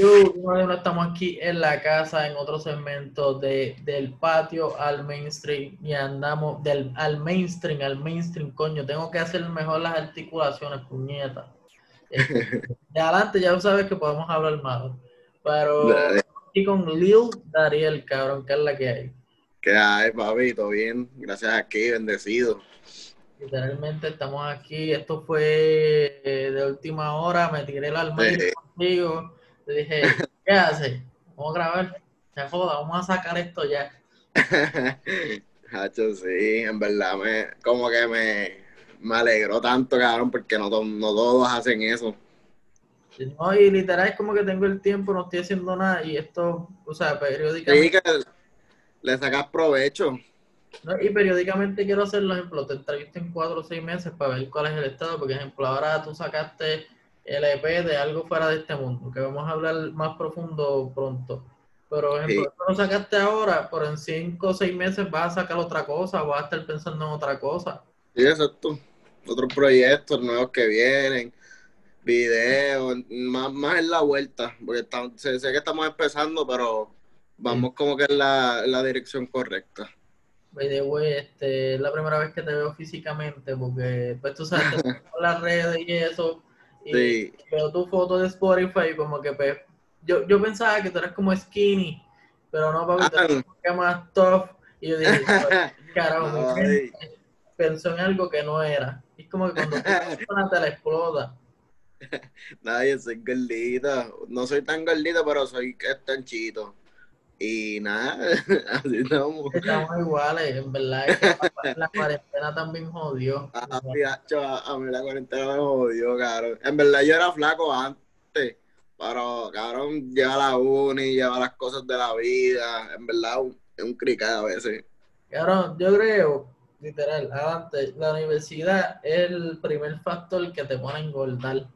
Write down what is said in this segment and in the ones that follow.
Yo, estamos aquí en la casa, en otro segmento de, del patio al mainstream y andamos del, al mainstream, al mainstream, coño. Tengo que hacer mejor las articulaciones, puñeta. De adelante ya sabes que podemos hablar malo. Pero aquí con Lil Dariel, cabrón, que es la que hay. ¿Qué hay, papito? Bien, gracias aquí, bendecido. Literalmente estamos aquí. Esto fue eh, de última hora. Me tiré el alma contigo. Dije, ¿qué hace? Vamos a grabar. Se joda, vamos a sacar esto ya. Hacho, sí, en verdad, me, como que me, me alegró tanto, cabrón, porque no, no todos hacen eso. No, y literal es como que tengo el tiempo, no estoy haciendo nada y esto, o sea, periódicamente. Sí, que le sacas provecho. y periódicamente quiero hacer, por ejemplo, te entrevisto en cuatro o seis meses para ver cuál es el estado, porque, ejemplo, ahora tú sacaste el EP de algo fuera de este mundo, que vamos a hablar más profundo pronto. Pero, por ejemplo, sí. lo sacaste ahora, pero en cinco o seis meses vas a sacar otra cosa, vas a estar pensando en otra cosa. Sí, exacto. Otros proyectos nuevos que vienen videos, más, más en la vuelta, porque sé, sé, que estamos empezando, pero vamos como que en la, la dirección correcta. By the way, este, es la primera vez que te veo físicamente, porque pues tú sabes, las redes y eso, y sí. veo tu foto de Spotify como que pues, yo, yo pensaba que tú eras como skinny, pero no, papi, ah. tú más tough, y yo dije, carajo, pensó en algo que no era. Es como que cuando una te la explota. Nadie soy gordito. No soy tan gordito, pero soy estanchito. Y nada, así estamos. Estamos iguales, en verdad. la cuarentena también jodió. Ah, a, mí la cuarentena me jodió, cabrón. En verdad yo era flaco antes, pero cabrón, lleva la uni, lleva las cosas de la vida. En verdad es un cricado a veces. Cabrón, yo creo, literal, antes, la universidad es el primer factor que te pone a engordar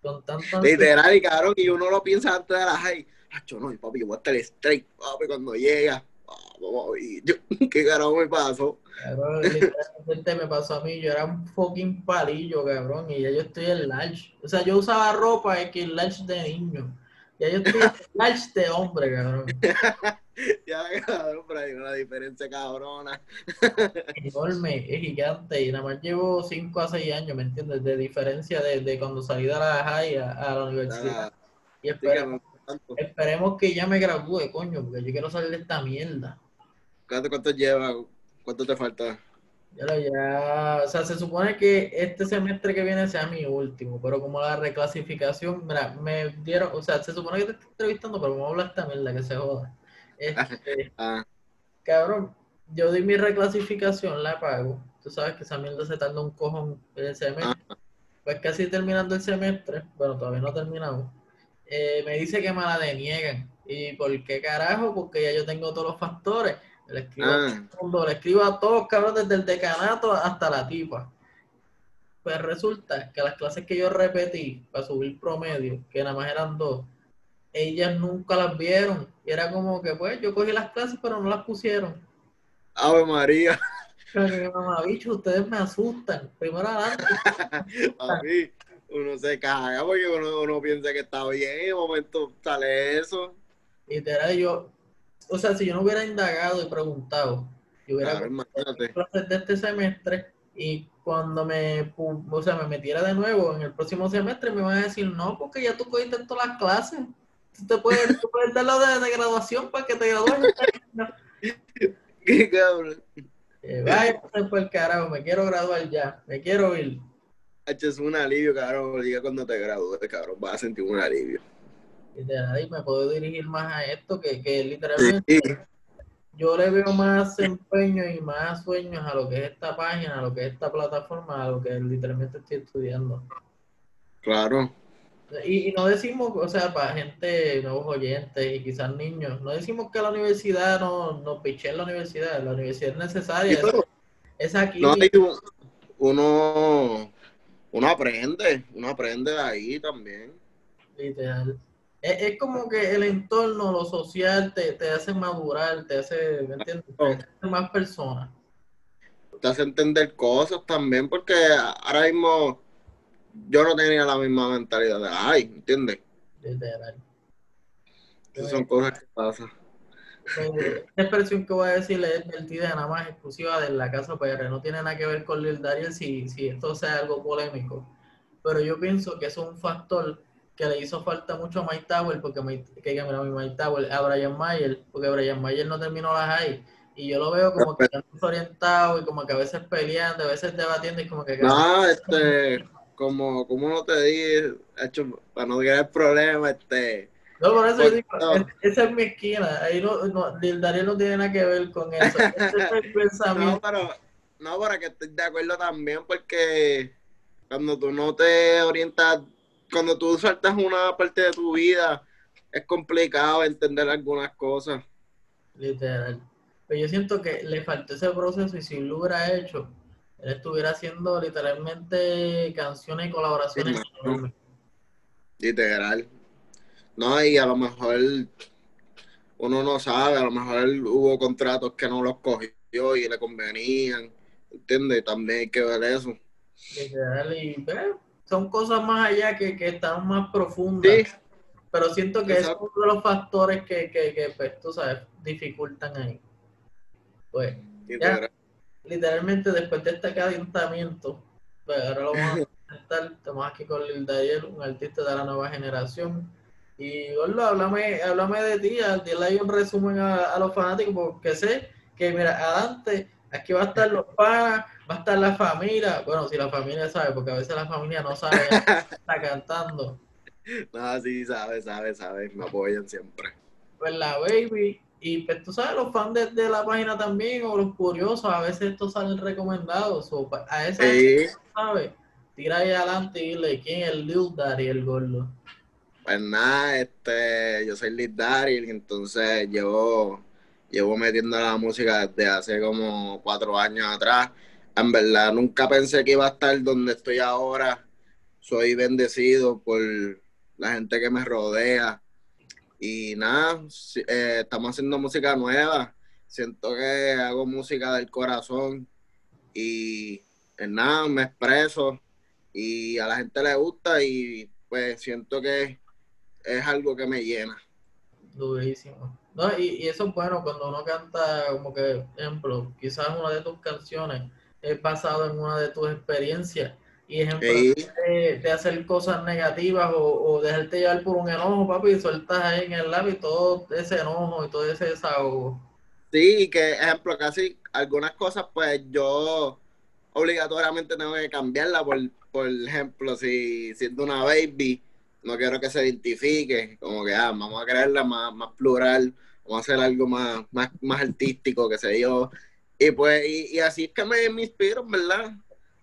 con tanto Literal, y cabrón, y uno lo piensa antes de la high. Hacho, no, papi, yo voy a estar straight, papi, cuando llega. Y yo, ¿Qué carajo me pasó? Cabrón, literalmente me pasó a mí. Yo era un fucking palillo, cabrón, y ya yo estoy en large. O sea, yo usaba ropa que el large de niño. Ya yo estoy en large de hombre, cabrón. ya, cabrón, pero hay una diferencia cabrona. Enorme, es gigante, y nada más llevo 5 a 6 años, ¿me entiendes? De diferencia de, de cuando salí de la high a, a la universidad. Ah, y esperemos, esperemos, que ya me gradúe, coño, porque yo quiero salir de esta mierda. ¿Cuánto, cuánto lleva? ¿Cuánto te falta? Ya, ya, o sea, se supone que este semestre que viene sea mi último, pero como la reclasificación, mira, me dieron, o sea, se supone que te estoy entrevistando, pero vamos a hablar esta mierda, que se joda. Este, ah. Cabrón, yo di mi reclasificación, la pago. Tú sabes que esa mierda se tarda un cojón en el semestre. Ah. Pues casi terminando el semestre, bueno, todavía no terminamos. Eh, me dice que me la deniegan. ¿Y por qué carajo? Porque ya yo tengo todos los factores. Le escribo, a, ah. mundo, le escribo a todos, cabrón, desde el decanato hasta la tipa. Pues resulta que las clases que yo repetí para subir promedio, que nada más eran dos, ellas nunca las vieron. Y era como que, pues, yo cogí las clases, pero no las pusieron. Ave María. Pero mamá, bicho, ustedes me asustan. Primero adelante. Uno se caga porque uno, uno, piensa que está bien y de momento sale eso. Literal, yo, o sea, si yo no hubiera indagado y preguntado, yo hubiera clases de este semestre y cuando me, o sea, me metiera de nuevo en el próximo semestre me van a decir, no, porque ya tú cogiste todas las clases te puedes, tú puedes darlo de, de, graduación para que te gradúes. Qué cabrón. Eh, vaya por el carajo, me quiero graduar ya, me quiero ir. Es un alivio, cabrón, diga cuando te gradúes, cabrón, vas a sentir un alivio. Y ahí me puedo dirigir más a esto que, que literalmente sí. yo le veo más empeño y más sueños a lo que es esta página, a lo que es esta plataforma, a lo que literalmente estoy estudiando. Claro, y, y, no decimos, o sea, para gente, nuevos oyentes y quizás niños, no decimos que la universidad no, no piche en la universidad, la universidad es necesaria. Sí, es, aquí. No, uno, uno aprende, uno aprende de ahí también. Literal. Es, es, como que el entorno, lo social, te, te hace madurar, te hace, ¿me entiendes? Te hace más persona. Te hace entender cosas también, porque ahora mismo yo no tenía la misma mentalidad de ay, ¿entiendes? Literal. Esas son cosas que pasan. Eh, esta expresión que voy a decir es divertida nada más exclusiva de la casa PR. No tiene nada que ver con Lil Dariel si, si esto sea algo polémico. Pero yo pienso que es un factor que le hizo falta mucho a Mike Tower, porque Mike, que mira, Mike Tower, a Brian Mayer, porque Brian Mayer no terminó las high. Y yo lo veo como que está orientado y como que a veces peleando, a veces debatiendo y como que... No, este, como, como no te dije, hecho, para no tener problema, este... No, por eso digo, esa es mi esquina. Ahí no, no, Dariel no tiene nada que ver con eso. Ese es el pensamiento. No, pero, no, para que estoy de acuerdo también, porque cuando tú no te orientas, cuando tú saltas una parte de tu vida, es complicado entender algunas cosas. Literal. Pero yo siento que le faltó ese proceso y si lo hubiera hecho, él estuviera haciendo literalmente canciones y colaboraciones. Literal. No, y a lo mejor uno no sabe, a lo mejor hubo contratos que no los cogió y le convenían, ¿entiendes? También hay que ver eso. Y son cosas más allá que, que están más profundas. Sí. Pero siento que es uno de los factores que, que, que pues, tú sabes, dificultan ahí. Pues, literalmente después de este calentamiento, pues ahora lo vamos a estar, estamos aquí con Lil Daniel, un artista de la nueva generación. Y Gordo, háblame, háblame de ti, dile ahí un resumen a, los fanáticos, porque sé que, mira, adelante, aquí va a estar los panas, va a estar la familia, bueno, si la familia sabe, porque a veces la familia no sabe, está cantando. No, sí, sabe, sabe, sabe, me apoyan siempre. Pues la baby, y pues tú sabes, los fans de, la página también, o los curiosos, a veces estos salen recomendados. O a esa sí. ¿sabes? Tira ahí adelante y dile quién es el Lil Daddy, el gordo. Pues nada, este, yo soy Lil Daddy, entonces llevo, llevo metiendo la música desde hace como cuatro años atrás. En verdad, nunca pensé que iba a estar donde estoy ahora. Soy bendecido por la gente que me rodea y nada, eh, estamos haciendo música nueva. Siento que hago música del corazón y pues nada, me expreso y a la gente le gusta y pues siento que es algo que me llena. Durísimo. No, y, y, eso es bueno cuando uno canta, como que, ejemplo, quizás una de tus canciones es basado en una de tus experiencias y ejemplo de, hacer cosas negativas o, o, dejarte llevar por un enojo, papi, y sueltas ahí en el labio todo ese enojo y todo ese desahogo. Sí, y que, ejemplo, casi algunas cosas, pues yo obligatoriamente tengo que cambiarla, por, por ejemplo, si siendo una baby, no quiero que se identifique, como que, ah, vamos a crearla más, más plural, vamos a hacer algo más, más, más artístico, que sé yo. Y pues, y, y así es que me, me inspiro, ¿verdad?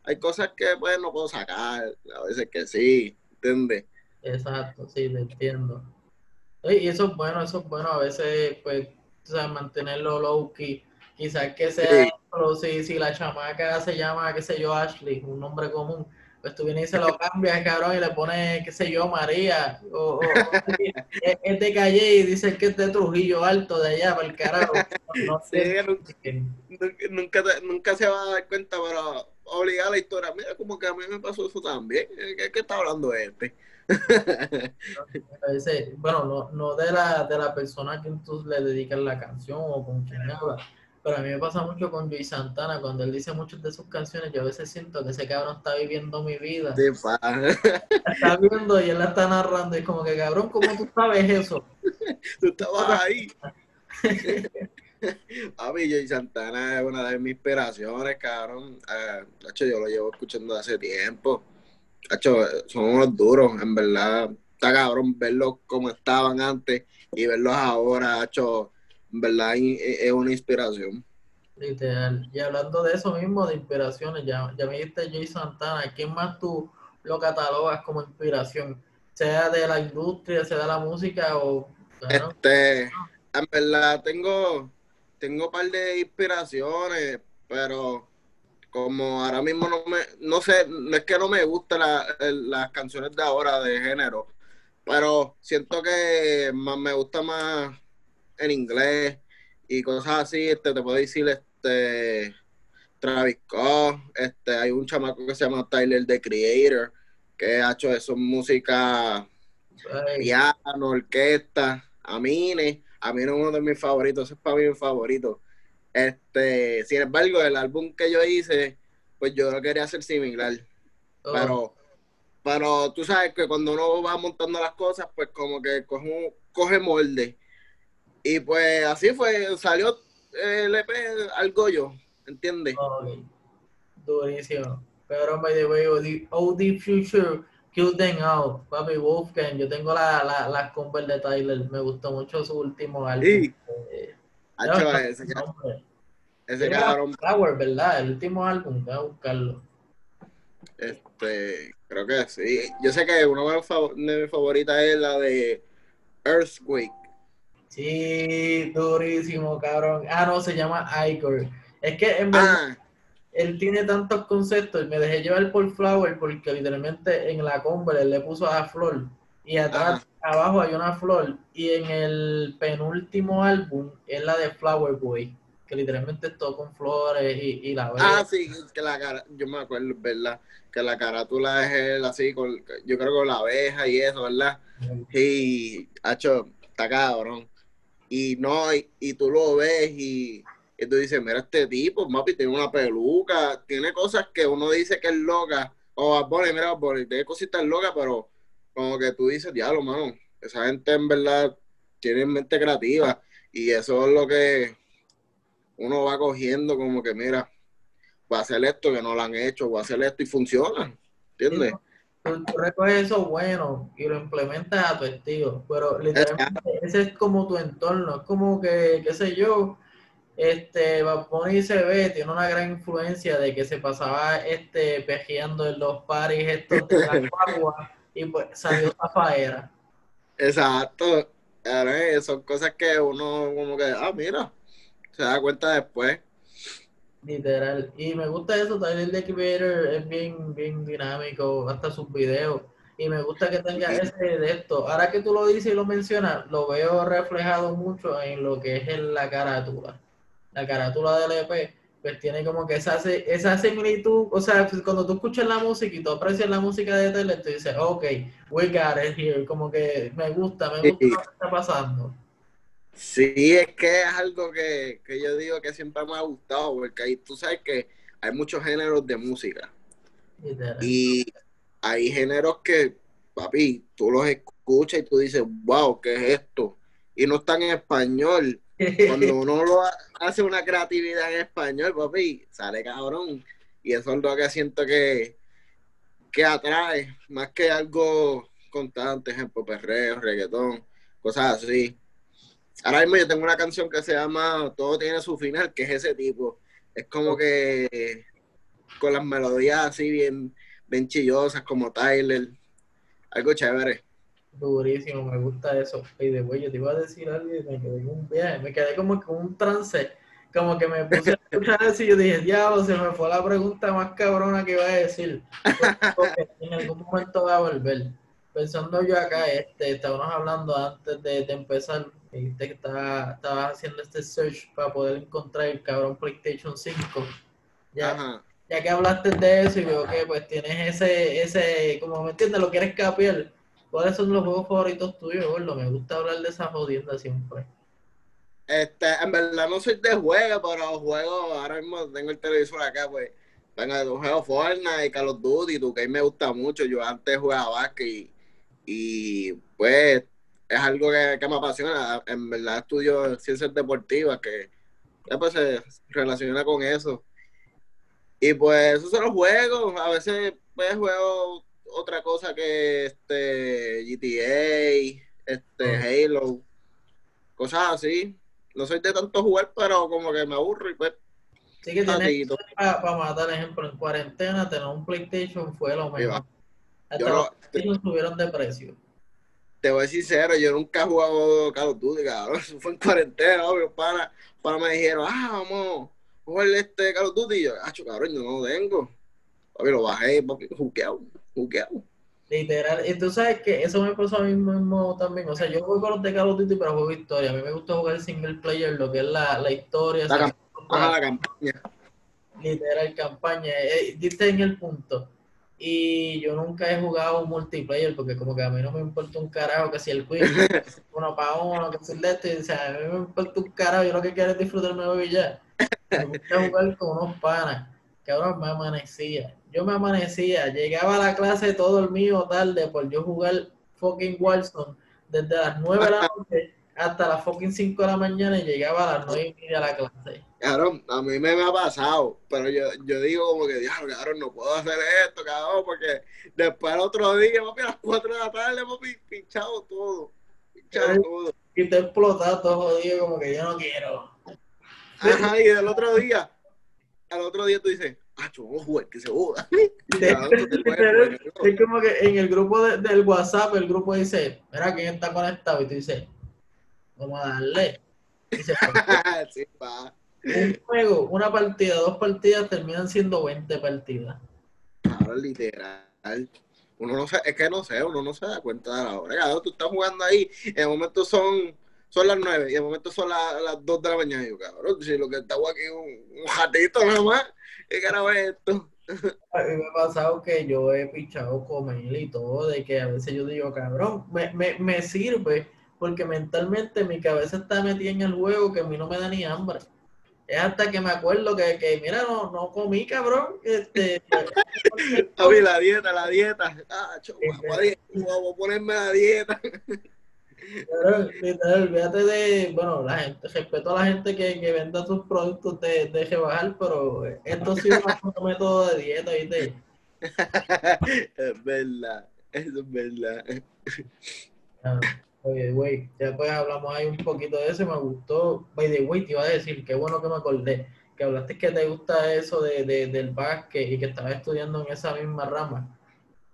hay cosas que pues no puedo sacar, a veces que sí, ¿entiendes? Exacto, sí, te entiendo. Y eso es bueno, eso es bueno, a veces pues, o sea, mantenerlo low key. Quizás que sea, si, si la chamaca se llama, qué sé yo, Ashley, un nombre común, pues tú vienes y se lo cambias, cabrón, y le pones, qué sé yo, María, o, es, de Calle y dice que es de Trujillo Alto, de allá, para el carajo. No, sé. nunca, nunca, se va a dar cuenta, pero obligar la historia. Mira, como que a mí me pasó eso también. ¿Qué, está hablando este? bueno, no, no de la, de la persona que tú le dedicas la canción o con quien habla, pero a mí me pasa mucho con Joey Santana, cuando él dice muchas de sus canciones, yo a veces siento que ese cabrón está viviendo mi vida. está viendo y él la está narrando, y como que cabrón, ¿cómo tú sabes eso? tú estabas ahí. A mí, Joey Santana es una de mis inspiraciones, cabrón. Eh, yo lo llevo escuchando hace tiempo. son unos duros, en verdad. Está cabrón verlos como estaban antes y verlos ahora, hecho, verdad es una inspiración. Literal. Y hablando de eso mismo, de inspiraciones, ya, ya me dijiste Joey Santana, ¿quién más tú lo catalogas como inspiración? Sea de la industria, sea de la música o... Este, en verdad tengo, tengo un par de inspiraciones, pero como ahora mismo no me, no sé, no es que no me gusten las canciones de ahora de género, pero siento que más me gusta más en inglés y cosas así, este, te puedo decir, este, Travis Scott, este, hay un chamaco que se llama Tyler The Creator, que ha hecho eso música piano, orquesta, Amine, Amine es uno de mis favoritos, ese es para mí mi favorito. Este, sin embargo, el álbum que yo hice, pues yo lo quería hacer similar. Oh, Pero, pero tú sabes que cuando uno va montando las cosas, pues como que coge, un- coge molde. Y pues así fue, salió el EP algo yo, ¿entiendes? ok. Durísimo. Pero, by the way, OD, Future, Kill Them Out, Papi Wolfgang, yo tengo la, la, la Converse de Tyler, me gustó mucho su último álbum. Sí. Eh, no, ese, ese cabrón, Flower, ¿verdad? El último álbum, voy a buscarlo. este, creo que sí. Yo sé que una de mis favoritas es la de Earthquake. Sí, durísimo, cabrón. Ah, no, se llama Icor. Es que en verdad Ah, él tiene tantos conceptos y me dejé llevar por Flower porque literalmente en la Converse él le puso a flor y atrás, abajo hay una flor y en el penúltimo álbum es la de Flower Boy, que literalmente es todo con flores y, y la ah, ves. sí, que la cara, yo me acuerdo, ¿verdad? Que la carátula es él así, con, yo creo con la abeja y eso, ¿verdad? Y, hacho, está cabrón. Y no, y, y tú lo ves y, y tú dices, mira este tipo, mapi, tiene una peluca, tiene cosas que uno dice que es loca. O Bad Bunny, mira, Bad tiene cositas locas, pero como que tú dices, diablo, mano, esa gente en verdad tiene mente creativa. Y eso es lo que uno va cogiendo como que, mira, voy a hacer esto que no lo han hecho, voy a hacer esto y funciona. ¿Entiendes? Tú, tú recoges eso bueno y lo implementas a tu estilo, pero literalmente ese es como tu entorno, es como que, qué sé yo, este, Bad Bunny se ve, tiene una gran influencia de que se pasaba este, pejeando en los paris estos de la guagua y pues salió Zafaera. Exacto. Eh, son cosas que uno como que, ah, mira, se da cuenta después. Literal. Y me gusta eso, Tyler the Creator es bien, bien dinámico, hasta sus videos. Y me gusta que tenga ese de esto. Ahora que tú lo dices y lo mencionas, lo veo reflejado mucho en lo que es en la carátula. La carátula del EP, pues tiene como que esa, esa similitud. O sea, pues, cuando tú escuchas la música y tú aprecias la música de Tyler, tú dices, ok, we got it here. Como que me gusta, me gusta Sí. lo que está pasando. Sí, es que es algo que, que yo digo que siempre me ha gustado, porque ahí tú sabes que hay muchos géneros de música. Y hay géneros que, papi, tú los escuchas y tú dices, wow, ¿qué es esto? Y no están en español. Cuando uno lo ha- hace una creatividad en español, papi, sale cabrón. Y eso es lo que siento que, que atrae, más que algo constante, ejemplo, perreo, reggaetón, cosas así. Ahora mismo yo tengo una canción que se llama Todo tiene su final, que es ese tipo. Es como que con las melodías así bien, bien chillosas, como Tyler. Algo chévere. Durísimo, me gusta eso. Y de güey, yo te iba a decir algo y me quedé en un viaje, me quedé como que un trance, como que me puse a escuchar eso y yo dije, diablo, se me fue la pregunta más cabrona que iba a decir. Porque en algún momento voy a volver. Pensando yo acá, este, estábamos hablando antes de, de empezar, dijiste que estaba- estabas haciendo este search para poder encontrar el cabrón PlayStation 5. Ya, Ajá. ya que hablaste de eso y veo que pues tienes ese, ese, como me entiendes, lo quieres capiar. ¿Cuáles son los juegos favoritos tuyos, gordo? Me gusta hablar de esa jodienda siempre. Este, en verdad no soy de juego, pero juego, ahora mismo tengo el televisor acá, pues. Venga, juego Fortnite, Call of Duty, tu que me gusta mucho. Yo antes jugaba básquet y, y, pues es algo que, que me apasiona. En verdad estudio ciencias deportivas que pues, se relaciona con eso. Y pues esos son los juegos. A veces pues juego otra cosa que este GTA, este Halo, cosas así. No soy de tanto jugar, pero como que me aburro y pues Así que tienes ratito. para matar, ejemplo, en cuarentena, tener un PlayStation fue lo mejor. Hasta Yo los no- PlayStation subieron de precio. Te voy a ser sincero, yo nunca he jugado Call of Duty, cabrón. Eso fue en cuarentena, obvio, para, para me dijeron, ah, vamos jugar este Call of Duty. Y yo, ah, cabrón, yo no lo tengo. Papi, lo bajé, papi, juqueado, juqueado. Literal. Y tú sabes que eso me pasó a mí mismo también. O sea, yo juego los de Call of Duty, pero juego historia. A mí me gusta jugar single player, lo que es la, la historia. La la campaña. literal campaña. Eh, diste en el punto. Y yo nunca he jugado un multiplayer porque como que a mí no me importa un carajo que si el quiz uno para uno, que si el de este, o sea, a mí me importa un carajo, yo lo que quiero es disfrutarme hoy ya. Me gusta jugar con unos panas, que ahora me amanecía. Yo me amanecía, llegaba a la clase todo el mío tarde por yo jugar fucking Warzone desde las 9 de la noche hasta las fucking 5 de la mañana y llegaba a las 9 y media a la clase. Cabrón, a mí me, me ha pasado, pero yo, yo digo como que, diablo, cabrón, no puedo hacer esto, cabrón, porque después el otro día, papi, a las 4 de la tarde, papi, pinchado todo, pinchado todo. Y te explotado todo jodido, como que yo no quiero. Ajá, y el otro día, al otro día tú dices, ah, vamos a jugar, que se joda. es como que en el grupo de, del WhatsApp, el grupo dice, mira, ¿quién está conectado? Y tú dices, vamos a darle. Y sí, pa. Un juego, una partida, dos partidas terminan siendo 20 partidas. Claro, literal. Uno no sé, es que no sé, uno no se da cuenta de la hora. Tú estás jugando ahí, en el momento son, son las 9 y en el momento son las, las 2 de la mañana. Y yo, cabrón, si lo que está aquí es un, un jatito nada más, ¿qué carajo es esto? A mí me ha pasado que yo he pichado comer y todo, de que a veces yo digo, cabrón, me, me, me sirve porque mentalmente mi cabeza está metida en el juego que a mí no me da ni hambre es hasta que me acuerdo que, que mira, no, no comí, cabrón. Este, Oye, la dieta, la dieta. Ah, vamos a ponerme la dieta. Pero, literal, olvídate de, bueno, la gente, respeto a la gente que, que venda sus productos de, de rebajar, pero esto sí es un método de dieta, ¿viste? es verdad, eso es verdad. Oye, güey, ya pues hablamos ahí un poquito de eso, me gustó. By the way, te iba a decir, qué bueno que me acordé, que hablaste que te gusta eso de, de del básquet y que estabas estudiando en esa misma rama.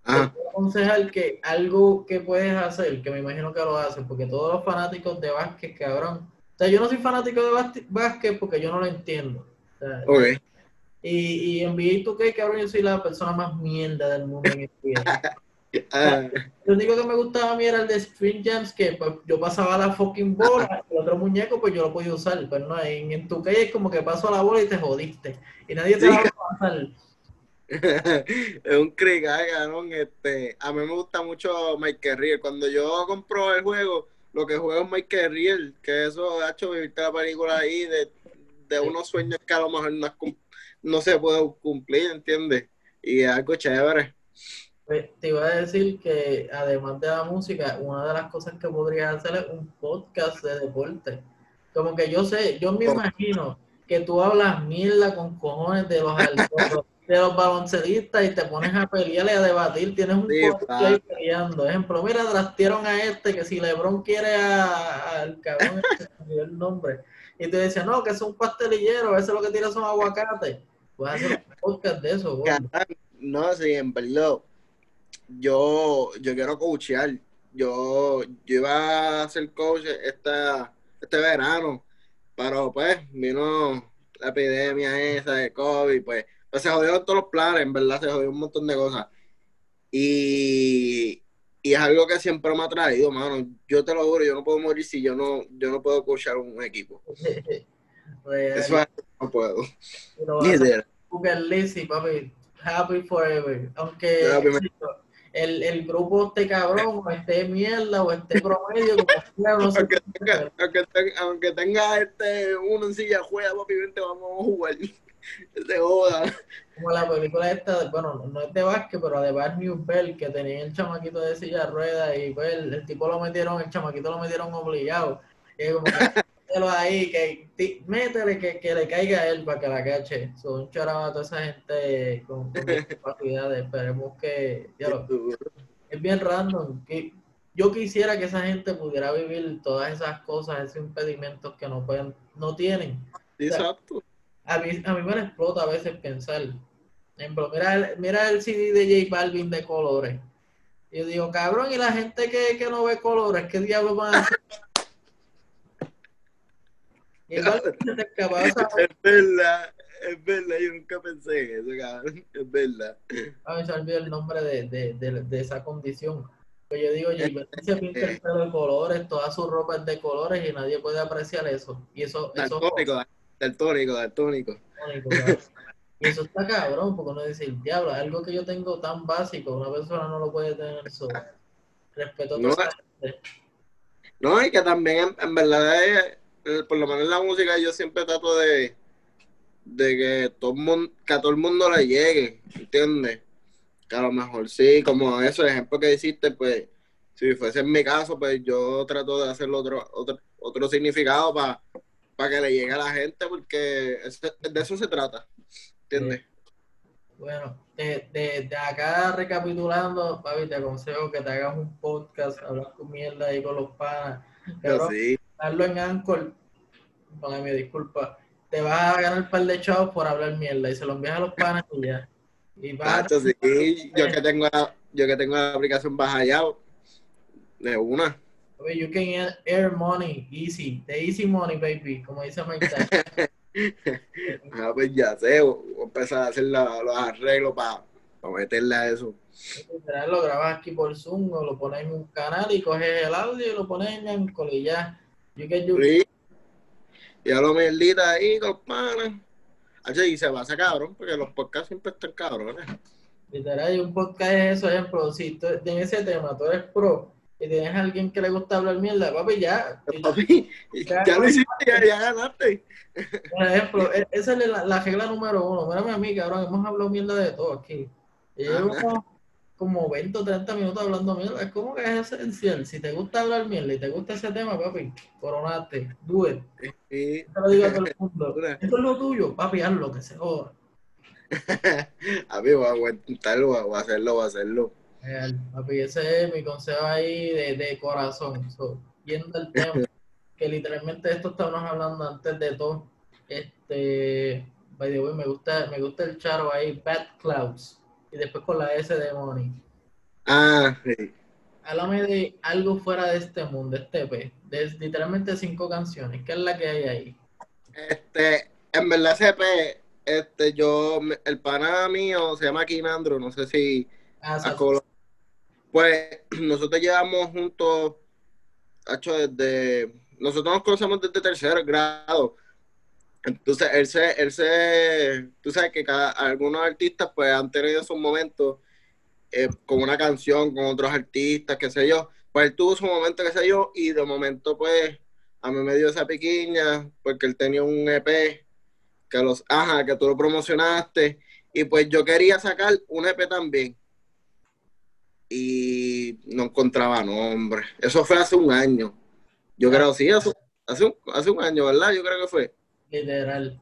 Ah. Te quiero aconsejar que algo que puedes hacer, que me imagino que lo haces, porque todos los fanáticos de básquet, cabrón. O sea, yo no soy fanático de básquet porque yo no lo entiendo. O Y, y en VA2K, cabrón, yo soy la persona más mierda del mundo en este Ah. Lo único que me gustaba a mí era el de Spring Jams, que pues, yo pasaba la fucking bola, el otro muñeco pues yo lo podía usar, pero no, en, en tu calle es como que paso la bola y te jodiste, y nadie te va a pasar. es un crick, este, a mí me gusta mucho Mike Riel, cuando yo compro el juego, lo que juego es Mike Riel, que eso ha hecho vivirte la película ahí de, de unos sueños que a lo mejor no, no se puede cumplir, ¿entiendes? Y es algo chévere. Pues, te iba a decir que además de la música, una de las cosas que podrías hacer es un podcast de deporte. Como que yo sé, yo me imagino que tú hablas mierda con cojones de los de los baloncelistas y te pones a pelear y a debatir, tienes un podcast ahí peleando. Ejemplo, mira, trastearon a este que si Lebron quiere al cabrón el nombre. Y te dice, no, que es un pastelillero, ese lo que tira son aguacates. Puedes hacer un podcast de eso, No, sí, en verdad yo, yo quiero coachear. Yo, yo iba a ser coach esta, este verano, pero pues vino la epidemia esa de COVID, pues, pues se jodieron todos los planes, en verdad, se jodió un montón de cosas. Y, y es algo que siempre me ha traído, mano. Yo te lo juro, yo no puedo morir si yo no, yo no puedo coachar un equipo. Eso es, no puedo. papi. Happy forever. Aunque el, el grupo esté cabrón, o esté mierda, o esté promedio, como no aunque, tenga, aunque, tenga, aunque, tenga, este uno en silla juega, papi, vente, vamos a jugar. Se joda. Como la película esta, bueno, no es de básquet, pero de Bad New Bell, que tenía el chamaquito de silla de ruedas y pues el, tipo lo metieron, el chamaquito lo metieron obligado. Y como que, ahí, que métele que, que, le caiga a él para que la cache. Son charados a toda esa gente con, con discapacidades. Esperemos que. Ya lo, es bien random. Que yo quisiera que esa gente pudiera vivir todas esas cosas, esos impedimentos que no pueden, no tienen. Exacto. a, mí, a mí me explota a veces pensar. Ejemplo, mira el, mira el CD de J Balvin de colores. Y yo digo, cabrón, y la gente que, que no ve colores, ¿qué diablos van a hacer? es verdad, es verdad, yo nunca pensé en eso, cabrón. Es verdad. A mí se olvidó el nombre de, de, de, de esa condición. Pues yo digo, Jay se pinta el pelo de colores, toda su ropa es de colores y nadie puede apreciar eso. Y eso, daltónico, eso daltónico, daltónico. Y eso está cabrón, porque uno dice, diablo, algo que yo tengo tan básico, una persona no lo puede tener eso. Respeto a No, toda esa gente. No, y que también en, en verdad, es, eh, por lo menos en la música, yo siempre trato de, de que, todo el mundo, que a todo el mundo le llegue, ¿entiendes? Que a lo mejor sí, como esos ejemplos que hiciste, pues, si fuese en mi caso, pues yo trato de hacerlo otro, otro, otro significado para que le llegue a la gente, porque eso- de eso se trata, ¿entiendes? Bueno, de, de, de acá recapitulando, papi, te aconsejo que te hagas un podcast, hablar con mierda ahí con los panas. Pero Cabrón, sí, darlo en Anchor, mi disculpa, te vas a ganar un par de chavos por hablar mierda y se lo envías a los panas y ya. Y vas a- tacho, sí, yo que tengo la, yo que tengo la aplicación baja ya, de una. You can earn money easy, the easy money, baby, como dice Mike. Ah, pues ya sé, voy a empezar a hacer la- los arreglos para meterle a eso. Lo grabas aquí por Zoom o lo pones en un canal y coges el audio y lo pones en Anchor y ya. You get your- Sí. Y a lo mierdita ahí con panas. Hacho, Y se va a sacar cabrón, porque los podcasts siempre están cabrones. Literal, y un podcast es eso, ejemplo, si tú, en ese tema tú eres pro y tienes a alguien que le gusta hablar mierda, papi, ya. Papi, ya lo hiciste, ya, ya ganaste. Por ejemplo, e- esa es la, la regla número uno. Mírame a mí, cabrón, hemos hablado mierda de todo aquí. Y Ajá. Como, como 20 o 30 minutos hablando mierda. Es como que es esencial. Si te gusta hablar mierda y te gusta ese tema, papi, coronate, do it. Sí. Te lo digo a todo el mundo. Eso es lo tuyo, papi, hazlo, que se joda. A mí voy a aguantarlo, voy a hacerlo, voy a hacerlo. Real, papi, ese es mi consejo ahí de, de corazón. So, yendo al tema, que literalmente esto estábamos hablando antes de todo. Este, by the way, me gusta, me gusta el charo ahí, Bad Clouds. Y después con la S de Money. Ah, sí. Háblame de algo fuera de este mundo, este EP. De literalmente cinco canciones. ¿Qué es la que hay ahí? Este, en verdad, CP, este, yo, el pana mío se llama Kinandro, no sé si Ah, Colo- Pues nosotros llevamos juntos, hecho desde, nosotros nos conocemos desde tercer grado. Entonces, él se, él se, tú sabes que cada, algunos artistas pues han tenido sus momentos eh, con una canción, con otros artistas, qué sé yo. Pues él tuvo su momento, qué sé yo, y de momento pues a mí me dio esa piquiña porque él tenía un EP que los, ajá, que tú lo promocionaste, y pues yo quería sacar un EP también y no encontraba nombre. Eso fue hace un año. Yo creo, sí, hace, un, hace un año, ¿verdad? Yo creo que fue. Literal.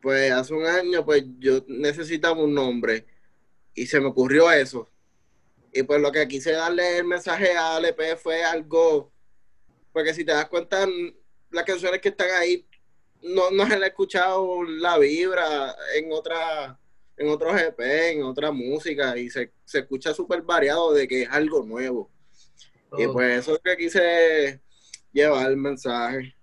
Pues hace un año, pues yo necesitaba un nombre y se me ocurrió eso. Y pues lo que quise darle el mensaje a LP fue algo, porque si te das cuenta, las canciones que están ahí, no, no se le ha escuchado la vibra en otra en otros EP, en otra música, y se, se escucha súper variado de que es algo nuevo. Y pues eso es lo que quise llevar el mensaje.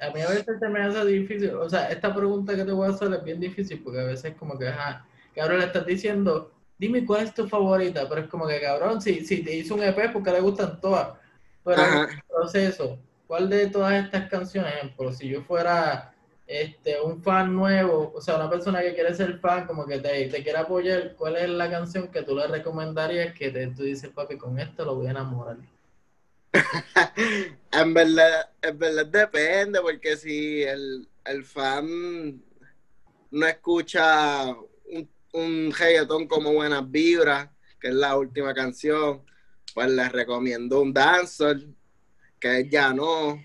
A mí a veces se me hace difícil, o sea, esta pregunta que te voy a hacer es bien difícil porque a veces como que, ajá, cabrón, le estás diciendo, dime cuál es tu favorita, pero es como que, cabrón, si, si te hizo un EP porque le gustan todas, pero en el proceso, ¿cuál de todas estas canciones, ejemplo, si yo fuera este, un fan nuevo, o sea, una persona que quiere ser fan, como que te, te quiere apoyar, ¿cuál es la canción que tú le recomendarías que te, tú dices, papi, con esto lo voy a enamorar? En verdad, en verdad depende, porque si el, el fan no escucha un, un como Buenas Vibras, que es la última canción, pues les recomiendo un dancehall, que Ya No,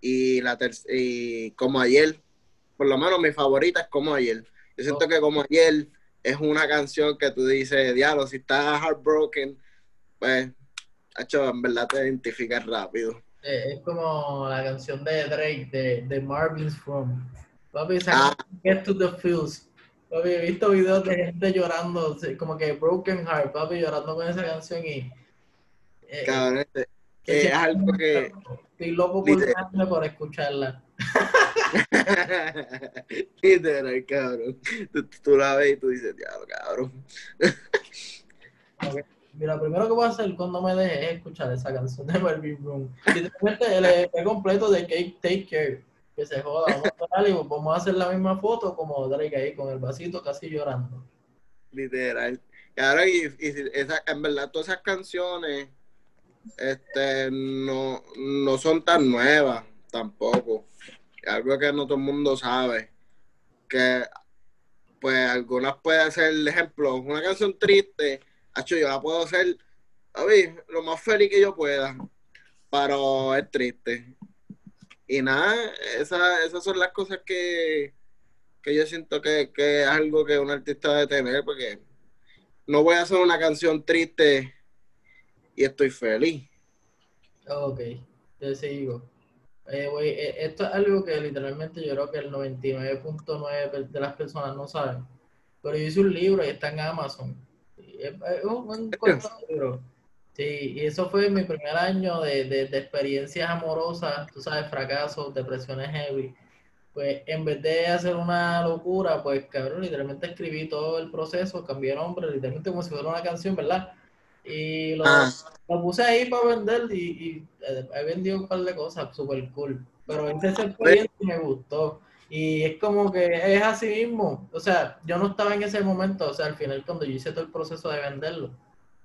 y, la y Como Ayer. Por lo menos mi favorita es Como Ayer. Yo siento que Como Ayer es una canción que tú dices, diablo, si estás heartbroken, pues, hecho, en verdad te identificas rápido. Eh, es como la canción de Drake, de, de Marvin's From. Papi, canción, Get to the Feels. Papi, he visto videos de gente llorando, como que Broken Heart, papi, llorando con esa canción y... eh, Cabrón, este- eh, es algo que- Estoy loco por, Literal. dejarme por escucharla. Literal, cabrón. Tú, tú la ves y tú dices, diablo, cabrón. Que, Mira, primero que voy a hacer cuando me deje es escuchar esa canción de Marvin Room. Literalmente el EP completo de Cake Take Care. que se joda, vamos a, hacer, vamos a hacer la misma foto como Drake ahí con el vasito casi llorando. Literal. Y, y esa, en verdad todas esas canciones este, no, no son tan nuevas tampoco. Algo que no todo el mundo sabe. Que pues algunas pueden ser, ejemplo, una canción triste, yo la puedo hacer, a ver, lo más feliz que yo pueda, pero es triste. Y nada, esa, esas son las cosas que, que yo siento que, que, es algo que un artista debe tener, porque no voy a hacer una canción triste y estoy feliz. Ok, te sigo. Eh, eh, esto es algo que literalmente yo creo que el 99.9 de las personas no saben. Pero yo hice un libro y está en Amazon. Es, un, libro. Sí, y eso fue mi primer año de, de, de, experiencias amorosas, tú sabes, fracasos, depresiones heavy. Pues en vez de hacer una locura, pues cabrón, literalmente escribí todo el proceso, cambié nombre, literalmente como si fuera una canción, ¿verdad? Y lo, ah. lo puse ahí para vender y, y, eh, he vendido un par de cosas súper cool. Pero ese experiencia me gustó. Y es como que es así mismo. O sea, yo no estaba en ese momento, o sea, al final cuando yo hice todo el proceso de venderlo.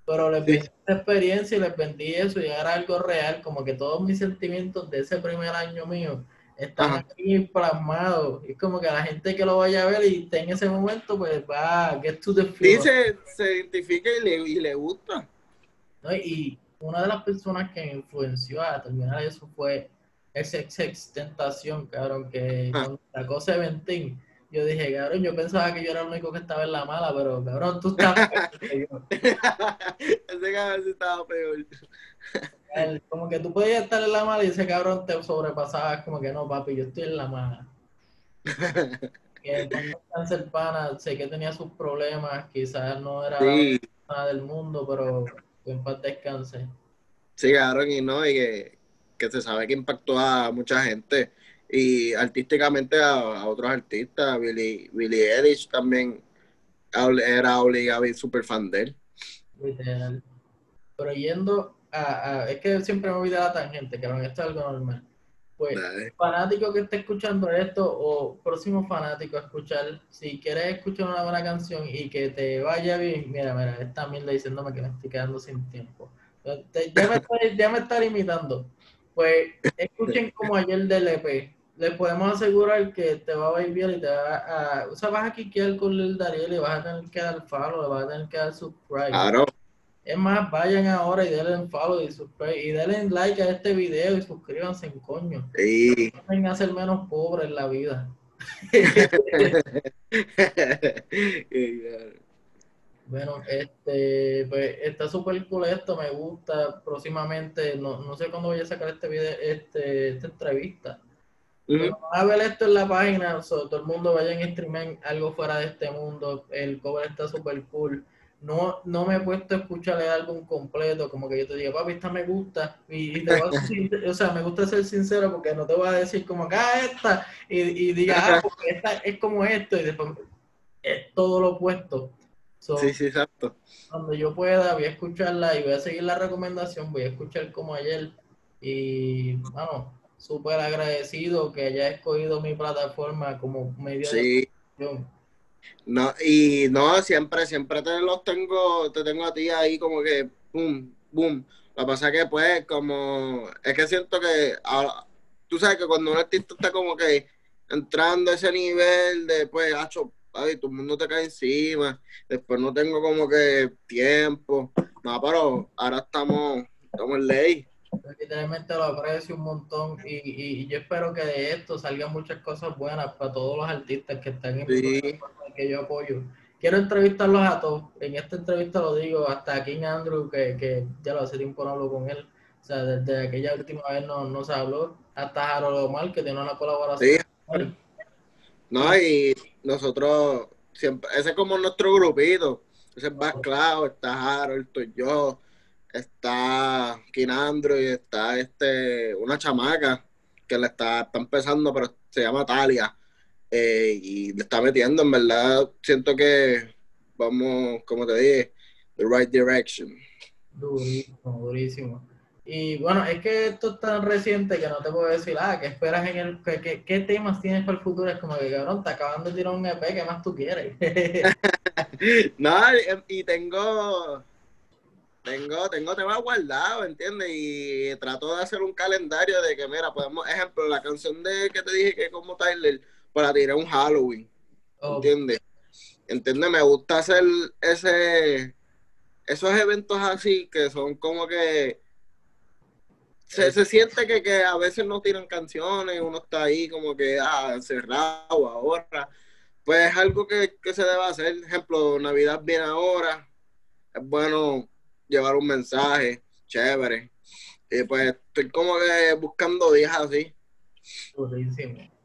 Pero les vendí esa experiencia y les vendí eso y era algo real, como que todos mis sentimientos de ese primer año mío están aquí plasmados. Es como que la gente que lo vaya a ver y esté en ese momento, pues va, get to the Sí, se, identifica y le, y le gusta. Y una de las personas que me influenció a terminar eso fue esa extentación, cabrón, que ah. cuando sacó Seventeen, yo dije, cabrón, yo pensaba que yo era el único que estaba en la mala, pero cabrón, tú estás peor Ese cabrón sí estaba peor. como que tú podías estar en la mala y ese cabrón te sobrepasaba, como que no, papi, yo estoy en la mala. que cáncer pana, sé que tenía sus problemas, quizás no era nada del mundo, pero en paz descanse. Sí, cabrón, y no, y que, que se sabe que impactó a mucha gente y artísticamente a, otros artistas. Billy, Billy Eilish también era obligado y súper fan de él. Pero yendo a, Es que siempre me olvida la tangente, que esto es algo normal. Pues, fanático que esté escuchando esto o próximo fanático a escuchar, si quieres escuchar una buena canción y que te vaya bien, mira, mira, esta mierda diciéndome que me estoy quedando sin tiempo. Ya me, está, ya me está limitando. Pues escuchen como ayer del EP le podemos asegurar que te va a ir bien y te va a... O sea, vas a quiquear con el Dariel y vas a tener que dar follow, le vas a tener que dar subscribe. Claro. Es más, vayan ahora y denle follow y subscribe y denle like a este video y suscríbanse en coño. Sí. Vengan a ser menos pobres en la vida. bueno, este, pues está súper cool esto, me gusta. Próximamente, no, no sé cuándo voy a sacar este video, este, esta entrevista a ver esto en la página, todo el mundo vaya en streaming algo fuera de este mundo. El cover está súper cool. No, no me he puesto a escuchar el álbum completo, como que yo te diga, papi, esta me gusta. Y, te voy a o sea, me gusta ser sincero porque no te voy a decir como acá ah, esta y, y diga, ah, porque esta es como esto y después es todo lo opuesto. Sí, sí, exacto. Cuando yo pueda, voy a escucharla y voy a seguir la recomendación, voy a escuchar como ayer. Y, vamos, súper agradecido que haya escogido mi plataforma como medio sí. de No, y no, siempre, siempre te los tengo, te tengo a ti ahí como que, boom, boom. Lo que pasa es que pues, como, es que siento que, tú sabes que cuando un artista está como que entrando a ese nivel de, pues, hacho, ay, todo el mundo te cae encima, después no tengo como que tiempo, no, pero ahora estamos, estamos en ley literalmente lo aprecio un montón y, y, yo espero que de esto salgan muchas cosas buenas para todos los artistas que están en el que yo apoyo. Quiero entrevistarlos a todos. En esta entrevista lo digo hasta a King Andrew, que, que ya lo hace tiempo no hablo con él. O sea, desde aquella última vez no, no se habló. Hasta Harold Omar, que tiene una colaboración. No, y nosotros siempre, ese es como nuestro grupito. Ese es claro, está Harold, estoy yo está Kinandro y está este una chamaca que le está, está empezando, pero se llama Talia. Eh, y le está metiendo, en verdad, siento que vamos, como te dije, the right direction. Durísimo, durísimo. Y bueno, es que esto es tan reciente que no te puedo decir, ah, ¿qué esperas en el, qué, qué, temas tienes para el futuro? Es como que, cabrón, te acaban de tirar un EP, ¿qué más tú quieres? no, y tengo, tengo, tengo temas guardados, ¿entiendes? Y trato de hacer un calendario de que, mira, podemos, ejemplo, la canción de que te dije que como Tyler, para tirar un Halloween, ¿entiendes? ¿Entiendes? Me gusta hacer ese, esos eventos así que son como que se, se siente que, que, a veces no tiran canciones, uno está ahí como que ah, cerrado ahora. Pues es algo que, que se debe hacer. Ejemplo, Navidad viene ahora. Es bueno llevar un mensaje chévere. Y pues estoy como que buscando días así.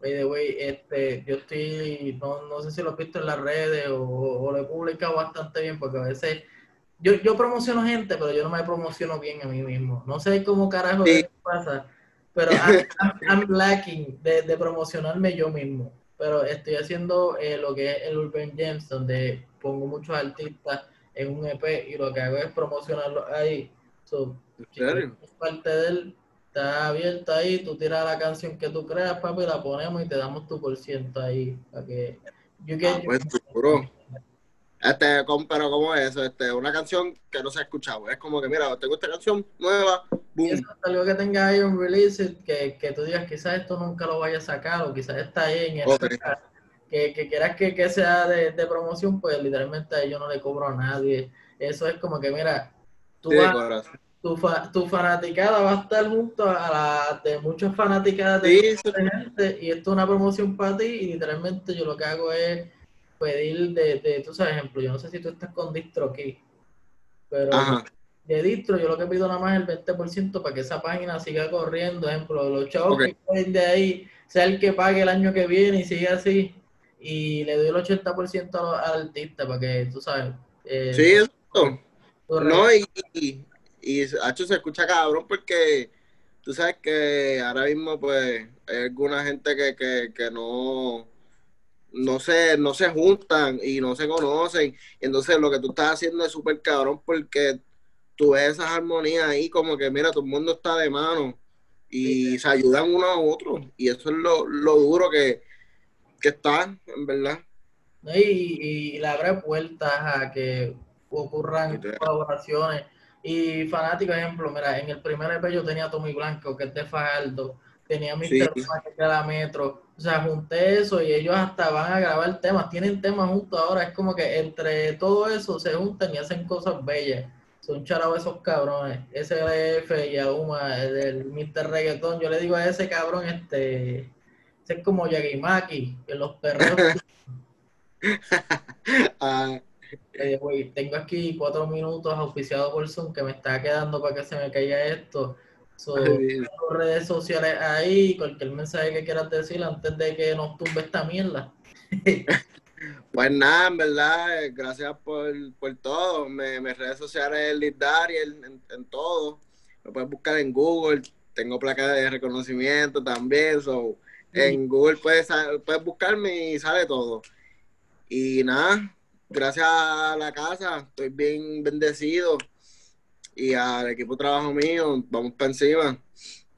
Oye, este, yo estoy, no, no, sé si lo has visto en las redes o, o, lo he publicado bastante bien, porque a veces yo, yo promociono gente, pero yo no me promociono bien a mí mismo. No sé cómo carajo pasa, pero I'm, lacking de, de, promocionarme yo mismo. Pero estoy haciendo eh, lo que es el Urban Gems, donde pongo muchos artistas en un EP y lo que hago es promocionarlo ahí. So, ¿En parte de él está abierta ahí, tú tiras la canción que tú creas, papi, la ponemos y te damos tu por ciento ahí. Para que, you ah, pues, Este, pero ¿cómo es eso? Este, una canción que no se ha escuchado. Es como que, mira, tengo esta canción nueva, boom. algo que tenga ahí un release, que, que tú digas, quizás esto nunca lo vaya a sacar, o quizás está ahí en el que, que quieras que, que sea de, de, promoción, pues literalmente a ellos no le cobro a nadie. Eso es como que, mira, tú vas, tu, fa, tu fanaticada va a estar junto a la de muchas fanaticadas de, gente y esto es una promoción para ti y literalmente yo lo que hago es pedir de, de tú sabes, ejemplo, yo no sé si tú estás con distro aquí, pero de distro yo lo que pido nada más es el 20% para que esa página siga corriendo, ejemplo, los chavos que pueden de ahí sea el que pague el año que viene y sigue así y le doy el 80% al, artista para que tú sabes. Eh, sí, eso. No, y, y, y hecho se escucha cabrón porque tú sabes que ahora mismo pues hay alguna gente que, que, que no no se, no se juntan y no se conocen. Entonces lo que tú estás haciendo es súper cabrón porque tú ves esas armonías ahí como que mira, todo el mundo está de mano y se ayudan uno a otro. Y eso es lo, lo duro que, que está, en verdad. Y, y le abre puertas a que ocurran colaboraciones. Y fanático, ejemplo, mira, en el primer EP yo tenía a Tommy Blanco, que es de Fajardo, tenía a Mr. Sí. que era Metro, o sea, junté eso y ellos hasta van a grabar temas, tienen temas juntos ahora, es como que entre todo eso se juntan y hacen cosas bellas. Son charados esos cabrones. SLF y Auma, el Mr. Reggaeton, yo le digo a ese cabrón, este, es como Yagimaki, en los perros. ah. eh, tengo aquí cuatro minutos auspiciado por Zoom que me está quedando para que se me caiga esto. So, redes sociales ahí, cualquier mensaje que quieras decir antes de que nos tumbe esta mierda. Pues nada, en verdad, eh, gracias por, por todo. Me, mis redes sociales es Dariel en, en, todo. Me puedes buscar en Google. Tengo placa de reconocimiento también. So, en Google puedes, puedes buscarme y sale todo. Y nada, gracias a la casa, estoy bien bendecido. Y al equipo de trabajo mío, vamos para encima.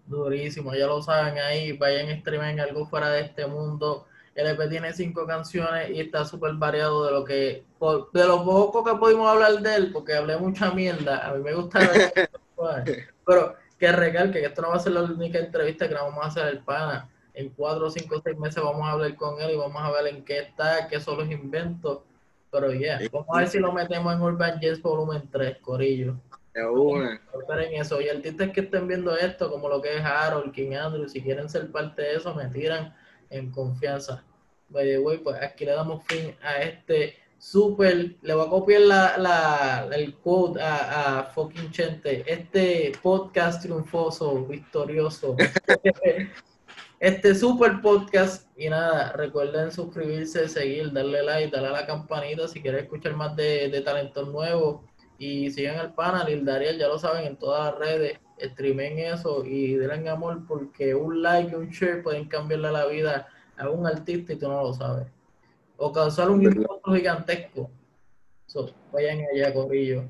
Durísimo, ya lo saben ahí, vayan a streamar algo fuera de este mundo. El EP tiene cinco canciones y está súper variado de lo que, de lo poco que pudimos hablar de él, porque hablé mucha mierda. A mí me gusta, pero que recalque que esto no va a ser la única entrevista que vamos a hacer el pana en cuatro, cinco, seis meses vamos a hablar con él y vamos a ver en qué está, qué son los inventos. Pero ya, yeah, vamos a ver si lo metemos en Urban Jazz Volumen 3, Corillo. Esperen eso. Y artistas que estén viendo esto, como lo que es Harold, King Andrew, si quieren ser parte de eso, me tiran en confianza. By the pues aquí le damos fin a este super, le voy a copiar la, el quote a, a fucking Chente, este podcast triunfoso, victorioso. este super podcast. Y nada, recuerden suscribirse, seguir, darle like, darle a la campanita si quieren escuchar más de, de talentos nuevos. Y sigan el panel, el Dariel, ya lo saben, en todas las redes. Streamen eso y denle amor porque un like y un share pueden cambiarle la vida a un artista y tú no lo sabes. O causar un impacto gigantesco. So, vayan allá, corrillo.